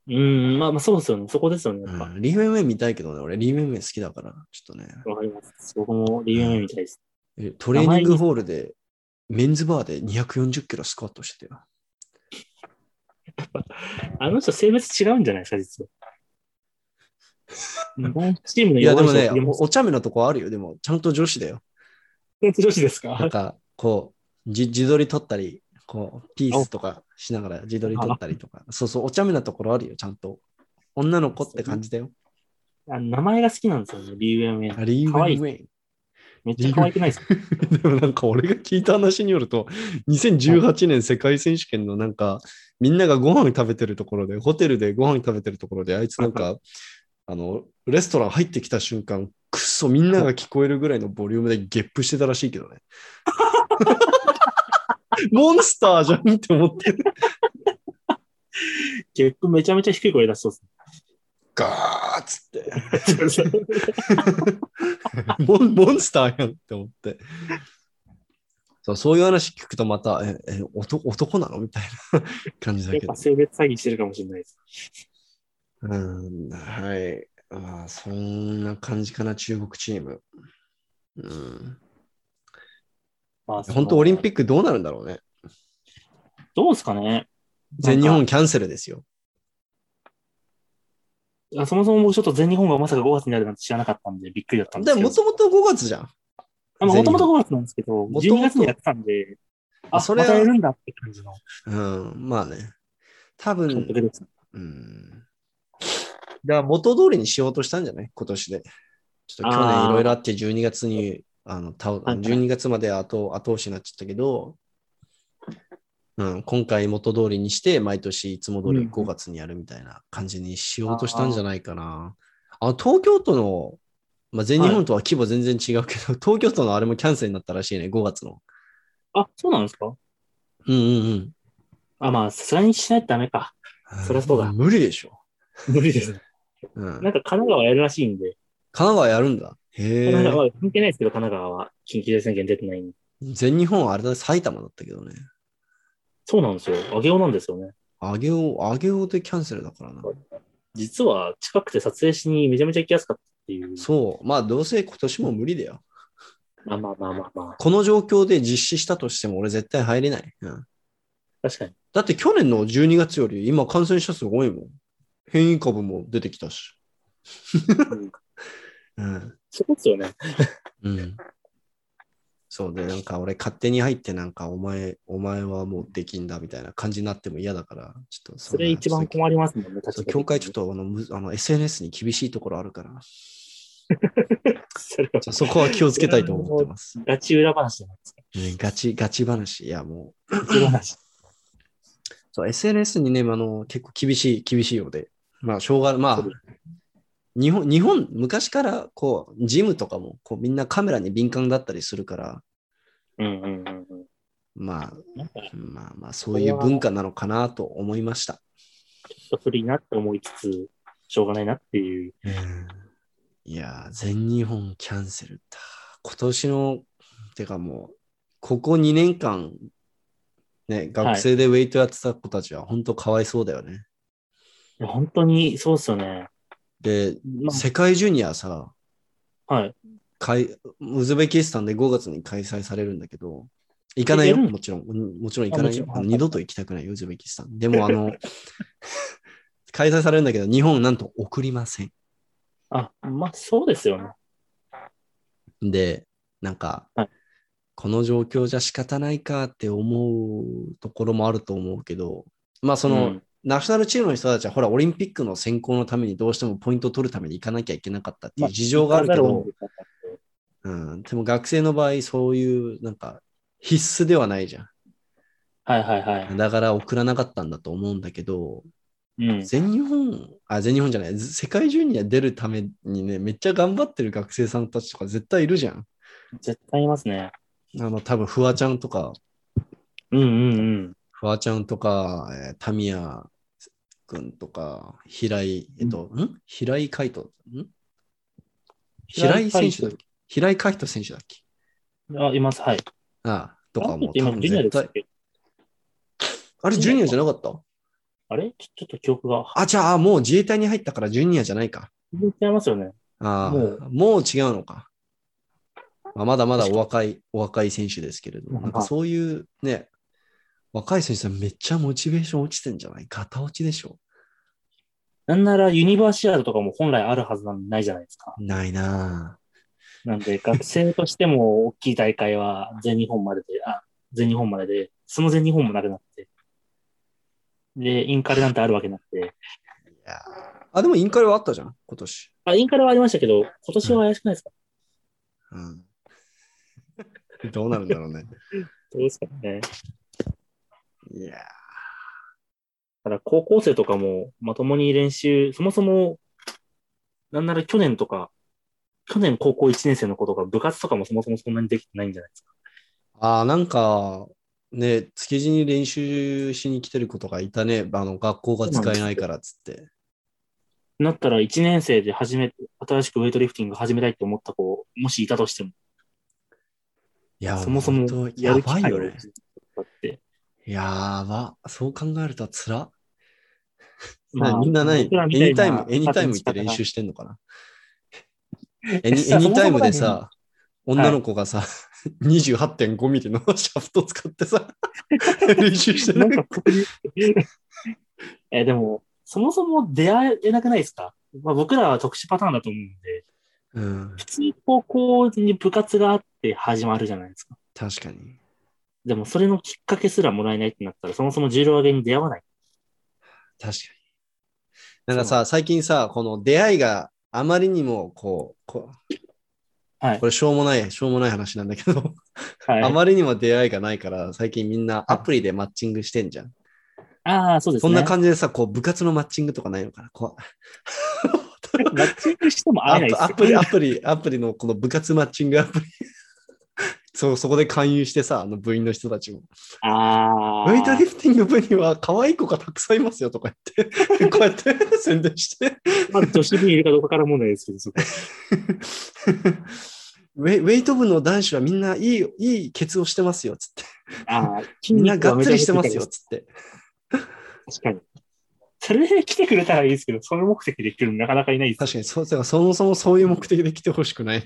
うん、まあまあそうですよね。そこですよね。やっぱ。うん、リー・ウェンウェン見たいけどね、俺、リー・ウェンウェン好きだから、ちょっとね。わかります。僕もリーウェンウェンみたいです。えトレーニングホールで、メンズバーで240キロスクワットしてたよ。あの人性別違うんじゃないですか、実は。チームのいや、でもね、おお茶目なとこあるよ。でも、ちゃんと女子だよ。女子ですか？なんか、こう、じ自撮り撮ったり、こう、ピースとかしながら自撮り撮ったりとか。そうそう、お茶目なところあるよ、ちゃんと。女の子って感じだよ。あ名前が好きなんですよね、リーウェンウェン。あリー・ウェンウェン。めっちゃ可愛くないですか？でもなんか俺が聞いた話によると、2018年世界選手権のなんか、みんながご飯食べてるところで、ホテルでご飯食べてるところで、あいつなんか、あの、レストラン入ってきた瞬間、くっそみんなが聞こえるぐらいのボリュームでゲップしてたらしいけどね。モンスターじゃんって思って。ゲップめちゃめちゃ低い声出しそうですガーッつって。ね。モンモンスターやんって思って。そうそういう話聞くとまた、え、え男男なのみたいな 感じだけどやっぱ。性別詐欺してるかもしれないです。うん、はい。まあ、そんな感じかな、中国チーム。うん、まあ、本当、オリンピック。ックどうなるんだろうね。どうですかね全日本キャンセルですよ。あそもそも僕ちょっと全日本がまさか5月になるなんて知らなかったんでびっくりだったんでですも、けど。もともと5月じゃん。あまあもともと5月なんですけど、もともと12月にやってたんで、あ、それはまたやるんだって感じのうん、まあね。多監分。うん。だから元通りにしようとしたんじゃない？今年で。ちょっと去年いろいろあって12月に、あの、たはいはい12月まで後後押しになっちゃったけど、うん、今回元通りにして、毎年いつも通りうん5月にやるみたいな感じにしようとしたんじゃないかな。あの東京都の、まあ、全日本とは規模全然違うけど、東京都のあれもキャンセルになったらしいね、5月の。あ、そうなんですか？うんうんあ、まあ、さすがにしないとダメか。うん。そりゃそうだ無理でしょ。無理です。うん、なんか神奈川やるらしいんで、神奈川やるんだ。へえ。神奈川は関係ないですけど、神奈川は緊急事態宣言出てないんで。全日本はあれだ、埼玉だったけどね。そうなんですよ。上げようなんですよね。あげおう、あげおうでキャンセルだからな。実は近くて撮影しにめちゃめちゃ行きやすかったっていう。そう。まあ、どうせ今年も無理だよ。まあまあまあまあまあ。この状況で実施したとしても俺絶対入れない。うん、確かに。だって去年の12月より今感染者数多いもん。変異株も出てきたし。うん。そうですよね。うん。そうで、なんか俺勝手に入ってなんかお前、お前はもうできんだみたいな感じになっても嫌だから、ちょっとそれ一番困りますもんね、確かに。協会ちょっとあのむあの SNS に厳しいところあるから、そそこは気をつけたいと思ってます。ガチ裏話じゃないですか。ね、ガチ、ガチ話。いや、もう、ガチ裏話。そう、SNS にね、あの、結構厳しい、厳しいようで。まあ、しょうがまあ日本、日本、昔から、こう、ジムとかも、こう、みんなカメラに敏感だったりするから、うんうんうんうん。まあ、まあまあ、そういう文化なのかなと思いました。ょっと古いなって思いつつ、しょうがないなっていう。いやー、全日本キャンセルだ。今年の、てかもう、ここ2年間、ね、学生でウェイトやってた子たちは本当かわいそうだよね。いや本当にそうっすよね。で、ま世界ジュニアさ、あ、はい。かいウズベキスタンで5月に開催されるんだけど、行かないよ、もちろん。うんもちろん行かないよ二度と行きたくないよ、ウズベキスタン。でも、あの、開催されるんだけど、日本なんと送りません。あ、まあそうですよね。で、なんか、はいこの状況じゃ仕方ないかって思うところもあると思うけど、まあその、うんナショナルチームの人たちは、ほら、オリンピックの選考のためにどうしてもポイントを取るために行かなきゃいけなかったっていう事情があるけど、うん、でも学生の場合、そういう、なんか、必須ではないじゃん。はいはいはい。だから送らなかったんだと思うんだけど、うん。全日本、あ、全日本じゃない、ず世界中には出るためにね、めっちゃ頑張ってる学生さんたちとか絶対いるじゃん。絶対いますね。あの、多分フワちゃんとか、うんうんうん。フワちゃんとか、えータミヤ君とか、平井、えっと、ん。平井海斗、ん？平井選手だっけ？平井海斗選手だっけ？あ、います。はい。ああ、とかもあ今、ジュニアで。すあれ、ジュニアじゃなかった？あれ？ちょっと記憶が。あ、じゃあ、もう自衛隊に入ったからジュニアじゃないか。違いますよね。ああ、もう。もう違うのか。まあ、まだまだお若い、お若い選手ですけれど、うん。なんかそういうね、若い選手さんめっちゃモチベーション落ちてんじゃない？ガタ落ちでしょ？なんならユニバーシアードとかも本来あるはずなのにないじゃないですか。ないななんで、学生としても大きい大会は全日本までで、あ、全日本までで、その全日本もなくなって。で、インカレなんてあるわけなくて。ぁいやあ、でもインカレはあったじゃん、今年。あ、インカレはありましたけど、今年は怪しくないですか、うん。どうなるんだろうね。どうですかね。いやただ、高校生とかもまともに練習、そもそも、なんなら去年とか、去年高校1年生の子とか部活とかもそもそもそんなにできてないんじゃないですか。ああ、なんか、ね、築地に練習しに来てる子とかいたね。あの、学校が使えないからっつって。なったら1年生で初めて、新しくウェイトリフティング始めたいって思った子、もしいたとしても、いや、そもそもやる機会をね。だって、やば。そう考えるとつら。まあみんな何僕らエみたいなニタイム、エニタイム行って練習してんのかな？エニエニタイムでさ、女の子がさ、28.5ミリのシャフト使ってさ、練習してる。なんかえ、でも、そもそも出会えなくないですか、まあ、僕らは特殊パターンだと思うんで、うん、普通高校に部活があって始まるじゃないですか。確かに。でもそれのきっかけすらもらえないってなったら、そもそも重量上げに出会わない。確かに。なんかさ、最近さ、この出会いがあまりにもこう、こうはいこ。れしょうもない、しょうもない話なんだけど、はい、あまりにも出会いがないから、最近みんなアプリでマッチングしてんじゃん。ああ、そうですね。そんな感じでさ、こう部活のマッチングとかないのかなこう マッチングしても会えないですよアプリ、アプリ、アプリのこの部活マッチングアプリ。そう、そこで勧誘してさ、あの部員の人たちも。ああ。ウェイトリフティング部には可愛い子がたくさんいますよとか言って、こうやって 宣伝して。まあ、女子部いるかどうかから問題ですけど、そこ。ウェイウェイト部の男子はみんないい、いいケツをしてますよ、つって。あみんながっつりしてますよ、つって。確かに。それで来てくれたらいいですけど、その目的で来るのなかなかいないです。確かにそう、だからそもそもそういう目的で来てほしくない。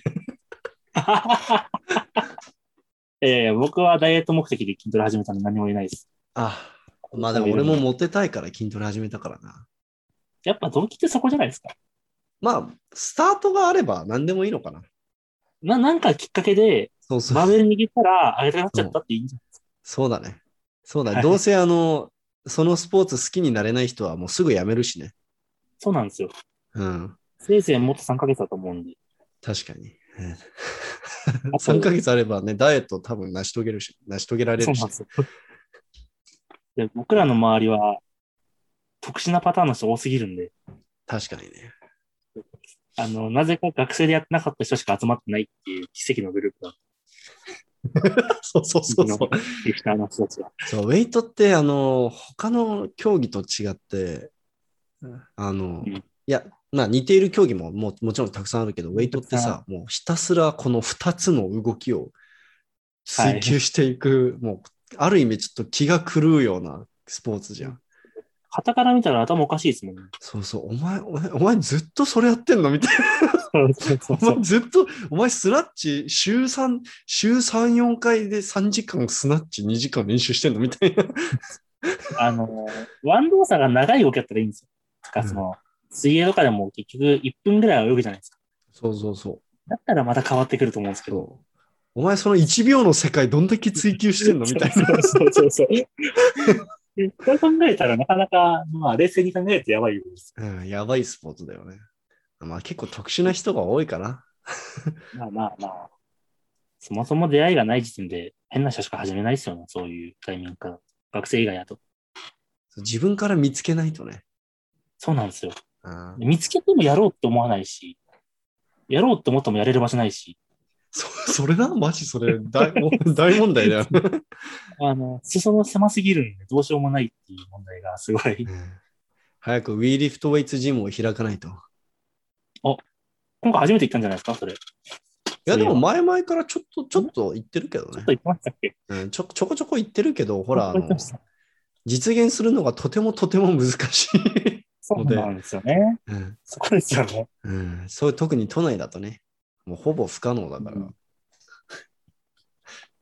いやいや、僕はダイエット目的で筋トレ始めたので何も言えないです。あ、まあでも俺もモテたいから筋トレ始めたからな。やっぱ動機ってそこじゃないですか。まあ、スタートがあれば何でもいいのかな。ななんかきっかけで、そうそう。バーベル握ったら上げたくなっちゃったっていいんじゃないそうだね。そうだね。はいどうせあの、そのスポーツ好きになれない人はもうすぐやめるしね。そうなんですよ。うん。せいぜいもっと3ヶ月だと思うんで。確かに。うんあと3ヶ月あればね、ダイエット多分成し遂げるし、成し遂げられるし。で僕らの周りは特殊なパターンの人多すぎるんで、確かにね。あの、なぜか学生でやってなかった人しか集まってないっていう奇跡のグループだ。そうそうそうそう。リフターの人たちは。そう、ウェイトって、あの、他の競技と違って、あの、うんいや、まあ似ている競技もももちろんたくさんあるけど、ウェイトってさ、もうひたすらこの2つの動きを追求していく、もう、ある意味ちょっと気が狂うようなスポーツじゃん。旗から見たら頭おかしいですもんね。そうそう、お前、お前お前ずっとそれやってんのみたいな。お前ずっと、お前スラッチ週3、週3、4回で3時間スナッチ2時間練習してんのみたいな。あの、ワン動作が長い動きだったらいいんですよ。つかその、水泳とかでも結局1分ぐらいは泳ぐじゃないですか。そうそうそう。だったらまた変わってくると思うんですけど。お前その1秒の世界どんだけ追求してんの？みたいな。そうそうそう そう。でこれ考えたらなかなか、まあ冷静に考えるとやばいです。うん、やばいスポーツだよね。まあ結構特殊な人が多いかな。まあまあまあ。そもそも出会いがない時点で変な人しか始めないですよね。そういうタイミングから。学生以外だと。自分から見つけないとね。そうなんですよ。あ見つけてもやろうって思わないし、やろうって思ってもやれる場所ないし、そそれなマジそれ大 大問題だよ。あの、裾の狭すぎるんでどうしようもないっていう問題がすごい。うん早く We Lift Weights ジムを開かないと。い今回初めて行ったんじゃないですか？それ。ちやでも前々からちょっとちょっと言ってるけどねょっと。言ってましたっけ？うん、ちょちょこちょこ言ってるけど、ほら、実現するのがとてもとても難しい。そうなんですよね。うんそこですよね。うん、そう特に都内だとね、もうほぼ不可能だから。うん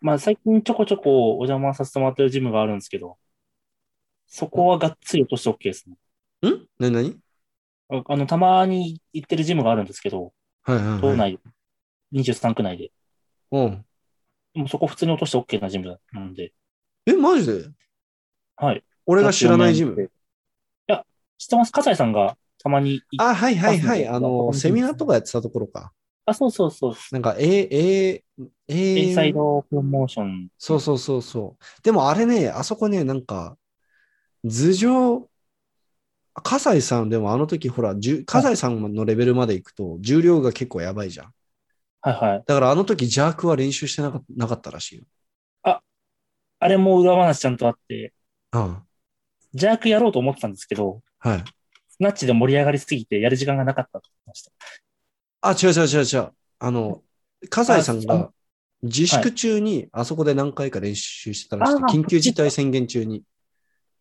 まあ最近ちょこちょこお邪魔させてもらってるジムがあるんですけど、そこはがっつり落として OK ですね。ん？なにああの、たまに行ってるジムがあるんですけど、はいはい、はい。島内、23区内で。うん。でもそこ普通に落として OK なジムなんで、え、マジで？はい。俺が知らないジム？知ってます？葛西さんがたまにあ、はいはいはい。ああの、セミナーとかやってたところか。あ、そうそうそう。なんか、え、え、え、A サイドプロモーション。そうそうそうそう。でもあれね、あそこね、なんか、頭上、葛西さんでもあの時ほら、葛西さんのレベルまで行くと重量が結構やばいじゃん。はいはい。だからあの時ジャークは練習してなかなかったらしいよ。あれも裏話ちゃんとあって、うん。ジャークやろうと思ってたんですけど、はい。スナッチで盛り上がりすぎてやる時間がなかったって言ってました。あ、違う違う違う違う。あの、葛西さんあが自粛中にあそこで何回か練習してたらしい。あー緊急事態宣言中に。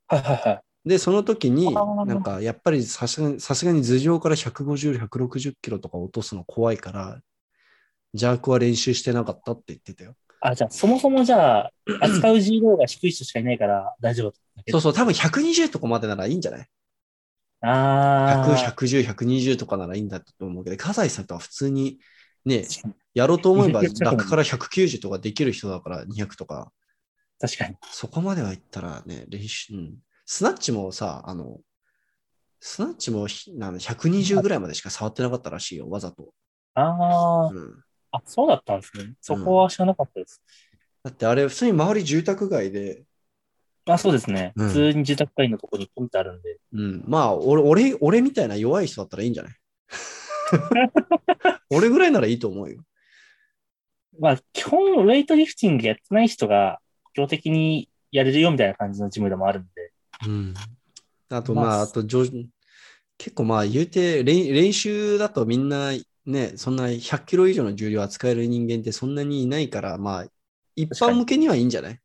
はいはいはい。で、その時に、なんかやっぱりさすがにさすがに頭上から150、160キロとか落とすの怖いから、ジャークは練習してなかったって言ってたよ。あ、じゃあ、そもそもじゃあ、扱う G ローが低い人しかいないから大丈夫。そうそう、多分120とかまでならいいんじゃない？あ ?100、あ。110、120とかならいいんだと思うけど、葛西さんとは普通にね、やろうと思えば200楽から190とかできる人だから200とか。確かに。そこまでは行ったらね、練習、うん。スナッチもさ、あの、スナッチもひなんだ120ぐらいまでしか触ってなかったらしいよ、わざと。ああ、うん、あ、そうだったんですね。そこは知らなかったです。だってあれ、普通に周り住宅街で、あ、そうですね。うん普通に住宅街のとこにポンってあるんで。うん、まあ俺、俺、俺みたいな弱い人だったらいいんじゃない？俺ぐらいならいいと思うよ。まあ、基本、ウェイトリフティングやってない人が、基本的にやれるよみたいな感じのジムでもあるんで。うん。あと、まあまあ、あと上、結構まあ、言うて練、練習だとみんな、ね、そんな100キロ以上の重量扱える人間ってそんなにいないから、まあ、一般向けにはいいんじゃない？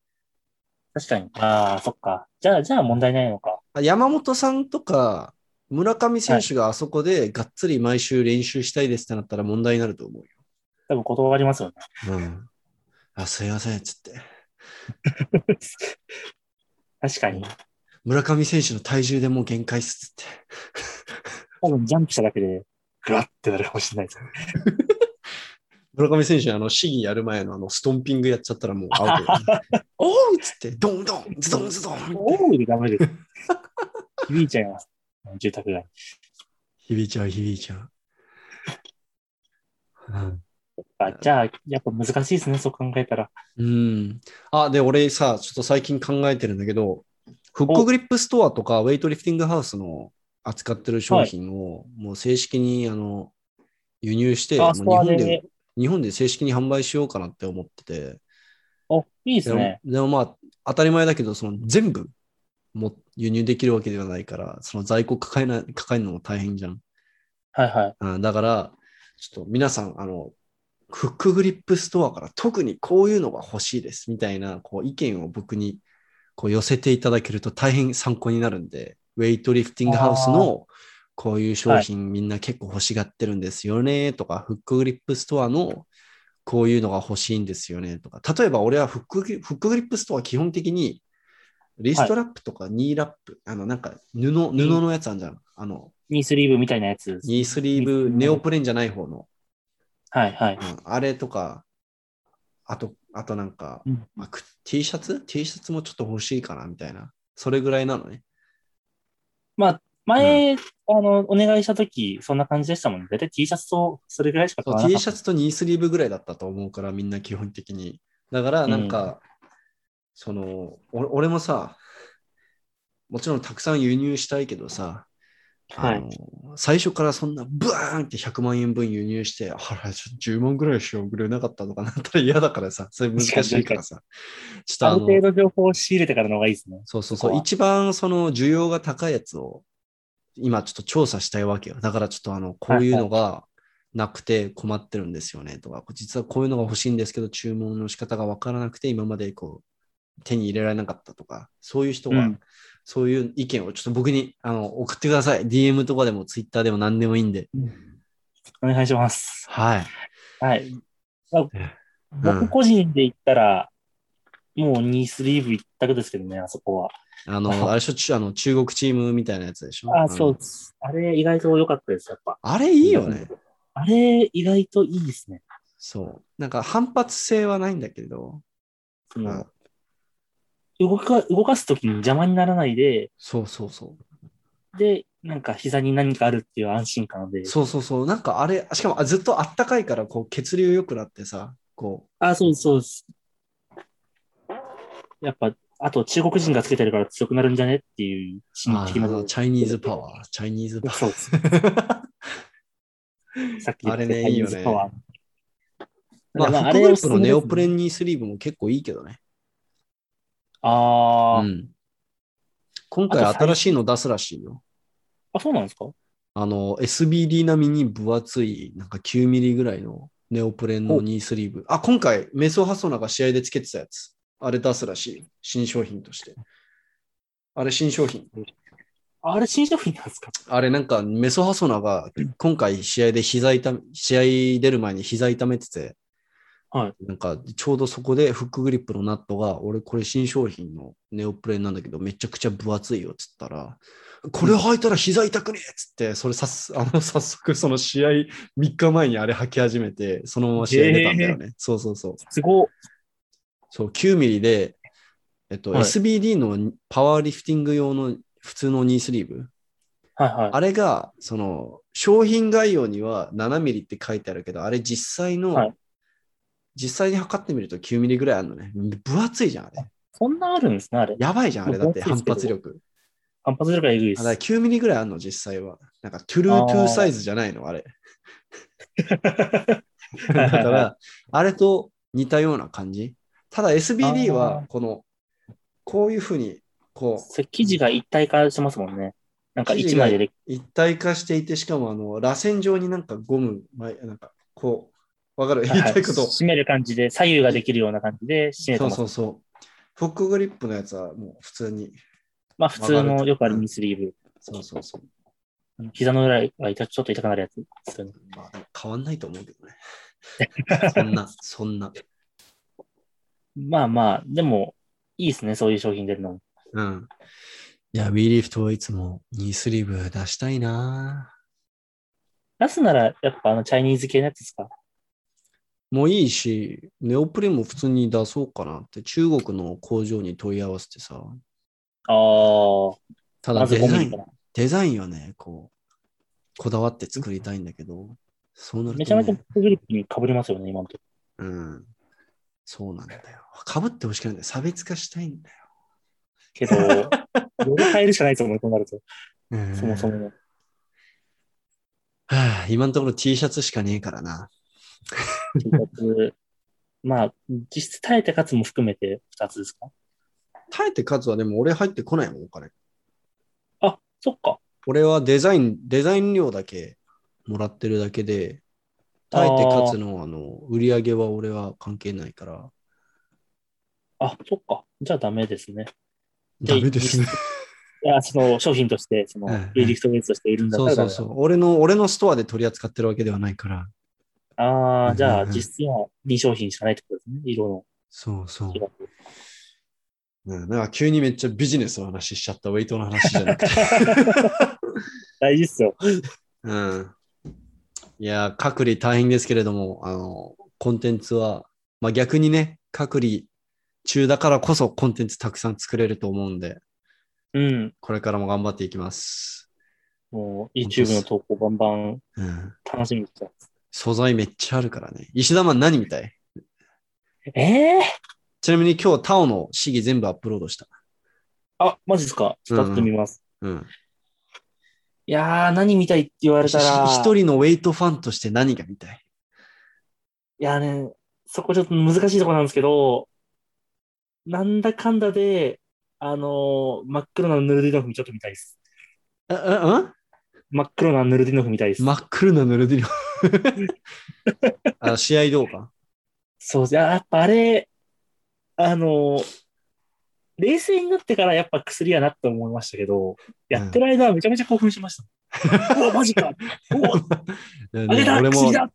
確かに。ああ、そっか。じゃあ、じゃあ問題ないのか。あ山本さんとか、村上選手があそこでがっつり毎週練習したいですってなったら問題になると思うよ。多分断りますよね。うん。あ、すいません、つって。確かに。村上選手の体重でもう限界っすって。多分ジャンプしただけで、グワッてなるかもしれないですよね。村上選手、あの、試技やる前のあの、ストンピングやっちゃったらもうアウト。おうっつって、ドンドン、ズドンズドン。おおでダメです。響いちゃいます。住宅街。響いちゃう、響いちゃう。うんあじゃあ、やっぱ難しいですね、そう考えたら。うん。あ、で、俺さ、ちょっと最近考えてるんだけど、フックグリップストアとか、ウェイトリフティングハウスの扱ってる商品を、もう正式に、あの、輸入して、もうあ、日本でで。、日本で正式に販売しようかなって思ってて、お、いいですね。でもまあ、当たり前だけど、その全部も輸入できるわけではないから、その在庫抱えな抱えるのも大変じゃん。はいはい。あだから、ちょっと皆さん、あの、 Hookgrip Store から特にこういうのが欲しいですみたいなこう意見を僕にこう寄せていただけると大変参考になるんで、 Weightlifting House のこういう商品みんな結構欲しがってるんですよねとか、 Hookgrip Store のこういうのが欲しいんですよねとか、例えば俺はフックグリ Hookgrip Store 基本的にリストラップとかニーラップ、あのなんか布布のやつあるじゃん。あのニースリーブみたいなやつ。ニースリーブ、ネオプレンじゃない方の。はいはい。うんあれとか、あと、あとなんか、うんまあく T シャツ ?T シャツもちょっと欲しいかなみたいな。それぐらいなのね。まあ、前、あの、お願いしたとき、そんな感じでしたもんね。だいたい T シャツとそれぐらいしか買わなか T った。シャツとニースリーブぐらいだったと思うから、みんな基本的に。だから、なんか、その、お俺もさ、もちろんたくさん輸入したいけどさ、あの最初からそんなブワーンって100万円分輸入して、あら、ちょ10万ぐらいしか送れなかったとかなったら嫌だからさ、それ難しいからさ。ちょっとある程度情報を仕入れてからの方がいいですね。そうそうそう。一番その需要が高いやつを今ちょっと調査したいわけよ。だからちょっとあの、こういうのがなくて困ってるんですよねとか、実はこういうのが欲しいんですけど、注文の仕方がわからなくて今までこう手に入れられなかったとか、そういう人が、うんそういう意見をちょっと僕にあの送ってください。DM とかでも Twitter でも何でもいいんで。お願いします。はい。はい。僕個人で言ったら、もうニースリーブ一択ですけどね、あそこは。あの、あれでしょちあの中国チームみたいなやつでしょ？あ、そうのです。あれ意外と良かったです、やっぱ。あれいいよね。あれ意外といいですね。そう。なんか反発性はないんだけど、動か、動かすときに邪魔にならないで、そうそうそう。で、なんか膝に何かあるっていう安心感で。そうそうそう。なんかあれ、しかもあずっとあったかいから、こう血流良くなってさ、こあ、そうそうです。やっぱ、あと中国人がつけてるから強くなるんじゃねっていうう、心あ理的なチャイニーズパワー、チャイニーズパワそうです。さっき言ったあれねいいよねパワーー。まあ、まあフックグリップのネオプレンニースリーブも結構いいけどね。あー、うん。今回新しいの出すらしいよ。あ、そうなんですか？あの、SBD 並みに分厚い、なんか9ミリぐらいのネオプレンのニースリーブ。あ、今回、メソハソナが試合でつけてたやつ。あれ出すらしい。新商品として。あれ新商品。あれ新商品なんですか？あれなんかメソハソナが今回試合で膝痛め、試合出る前に膝痛めてて、はい。なんかちょうどそこでフックグリップのナットが、俺これ新商品のネオプレンなんだけどめちゃくちゃ分厚いよっつったら、これ履いたら膝痛くねえっつって、それさすあの早速その試合3日前にあれ履き始めて、そのまま試合出たんだよね。そうそうそう。すごそう、9ミリで、えっと、はい SBD のパワーリフティング用の普通のニースリーブ。はいはい。あれが、その、商品概要には7ミリって書いてあるけど、あれ実際の、はい実際に測ってみると9ミリぐらいあるのね。分厚いじゃん、あれ。そんなあるんですね、あれ。やばいじゃん、あれだって反発力。反発力がえぐいです。9ミリぐらいあるの、実際は。なんか、トゥルートゥーサイズじゃないの、あれ。だから、あれと似たような感じ。ただ SBD あはー、この、こういうふうに、こう、生地が一体化してますもんね。なんか一枚で一体化していて、しかも、あの、螺旋状になんかゴム、まなんか、こう、わかる？言いたいこと。締める感じで、左右ができるような感じで締めてそうます。そうそう。フックグリップのやつはもう普通に。まあ普通のよくあるミスリーブ。そうそうそう。膝の裏が痛ちょっと痛くなるやつ。まあ、変わんないと思うけどね。そんな、そんな。まあまあ、でも、いいですね、そういう商品出るのも。うん。いや、ウィーリフトはいつもニースリーブ出したいな出すなら、やっぱあのチャイニーズ系のやつですか？もういいし、ネオプレも普通に出そうかなって、中国の工場に問い合わせてさ。ああ、ただデザイン5ミリか、ら。デザインはね、こう、こだわって作りたいんだけど、そうなると、ね、めちゃめちゃフグリップに被りますよね、今のとこうん。そうなんだよ。かぶってほしくないんだよ。差別化したいんだよ。けど、より変えるしかないと思う、となると。うんそもそも。はあ、今のところ T シャツしかねえからな。T シャツまあ、実質耐えてかつも含めて2つですか？耐えて数はでも俺入ってこないもん、お金。あ、そっか。俺はデザイン、デザイン料だけもらってるだけで、耐えてかつのあの売り上げは俺は関係ないから。あ、そっか。じゃあダメですね。ダメですね。いや、その商品として、そのリリフトベースとしているんだったらそうそうそう。俺の、俺のストアで取り扱ってるわけではないから。ああ、じゃあ実質は2商品しかないってことですね。色のそうそ。う。うん、なんか急にめっちゃビジネスの話しちゃった、ウェイトの話じゃなくて。大事っすよ。うん。いや、隔離大変ですけれども、あの、コンテンツは、まあ逆にね、隔離中だからこそコンテンツたくさん作れると思うんで、うん。これからも頑張っていきます。もう YouTube の投稿バンバンうん。楽しみにしてます。素材めっちゃあるからね。石田マン何みたい？ええちなみに今日タオの試技全部アップロードした。あ、マジですかちょっと後で見ます。うん。いやー、何見たいって言われたら、ひ一人のウェイトファンとして何が見たい？いやね、そこちょっと難しいところなんですけど、なんだかんだで、あのー真っ黒なヌルディノフちょっと見たいです。あ、あ、あ真っ黒なヌルディノフ見たいです。真っ黒なヌルディノ。あ試合動画？そうです。やっぱあれ、あのー冷静になってからやっぱ薬やなって思いましたけど、やってる間はめちゃめちゃ興奮しました。うわ、マジかおあれだ俺も薬だ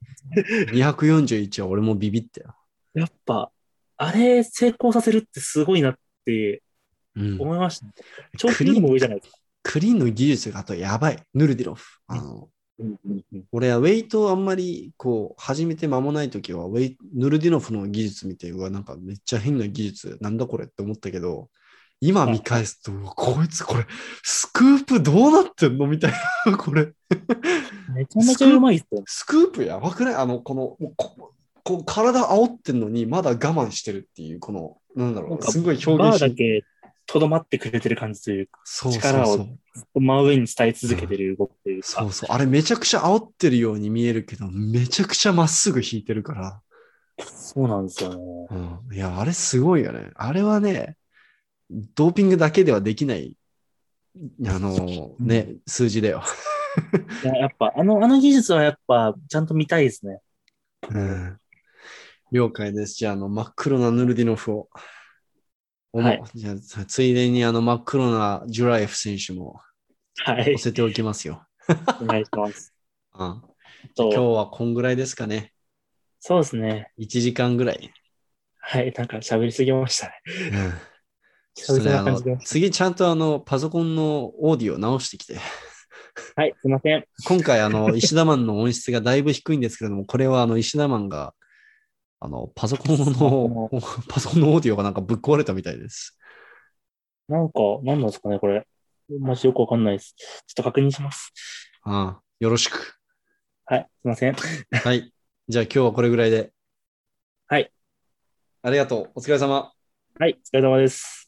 241は俺もビビったよ。やっぱ、あれ成功させるってすごいなってうん、思いました。長期よりも上じゃないですか。クリーンの技術があとやばい。ヌルディロフ。あのうんうんうん俺はウェイトあんまりこう始めて間もない時はウェイヌルディノフの技術見て、うわ、なんかめっちゃ変な技術、なんだこれって思ったけど、今見返すと、こいつこれ、スクープどうなってんのみたいな、これ。めちゃめちゃうまいっすよ。スクープやばくない？あの、この、もうここう体煽ってんのに、まだ我慢してるっていう、この、なんだろうすごい表バ現しーだけとどまってくれてる感じというか、そうそう力をそう。真上に伝え続けてる動きというか、そうそう。あれめちゃくちゃ煽ってるように見えるけど、めちゃくちゃまっすぐ引いてるから。そうなんですよね。うん、いや、あれすごいよね。あれはね、ドーピングだけではできない、あのね、数字だよ。いややっぱ、あの、あの技術はやっぱ、ちゃんと見たいですね。うん、了解です。じゃあ、あの、真っ黒なヌルディノフを。おもはいじゃあ、ついでにあの真っ黒なジュラエフ選手もはい載。せておきますよ。お願いします。うん、今日と、はこんぐらいですかね。そうですね。1時間ぐらい。はい。なんか喋りすぎましたね。ね、あの。次ちゃんとあのパソコンのオーディオ直してきて。はい。すいません。今回、あの、石田マンの音質がだいぶ低いんですけれども、これは、あの、石田マンが、あの、パソコンの、パソコンのオーディオがなんかぶっ壊れたみたいです。なんか、なんなんですかね、これ。マジよくわかんないです。ちょっと確認します。ああ、よろしく。はい、すいません。はい。じゃあ今日はこれぐらいで。はい。ありがとう。お疲れ様。はい、お疲れ様です。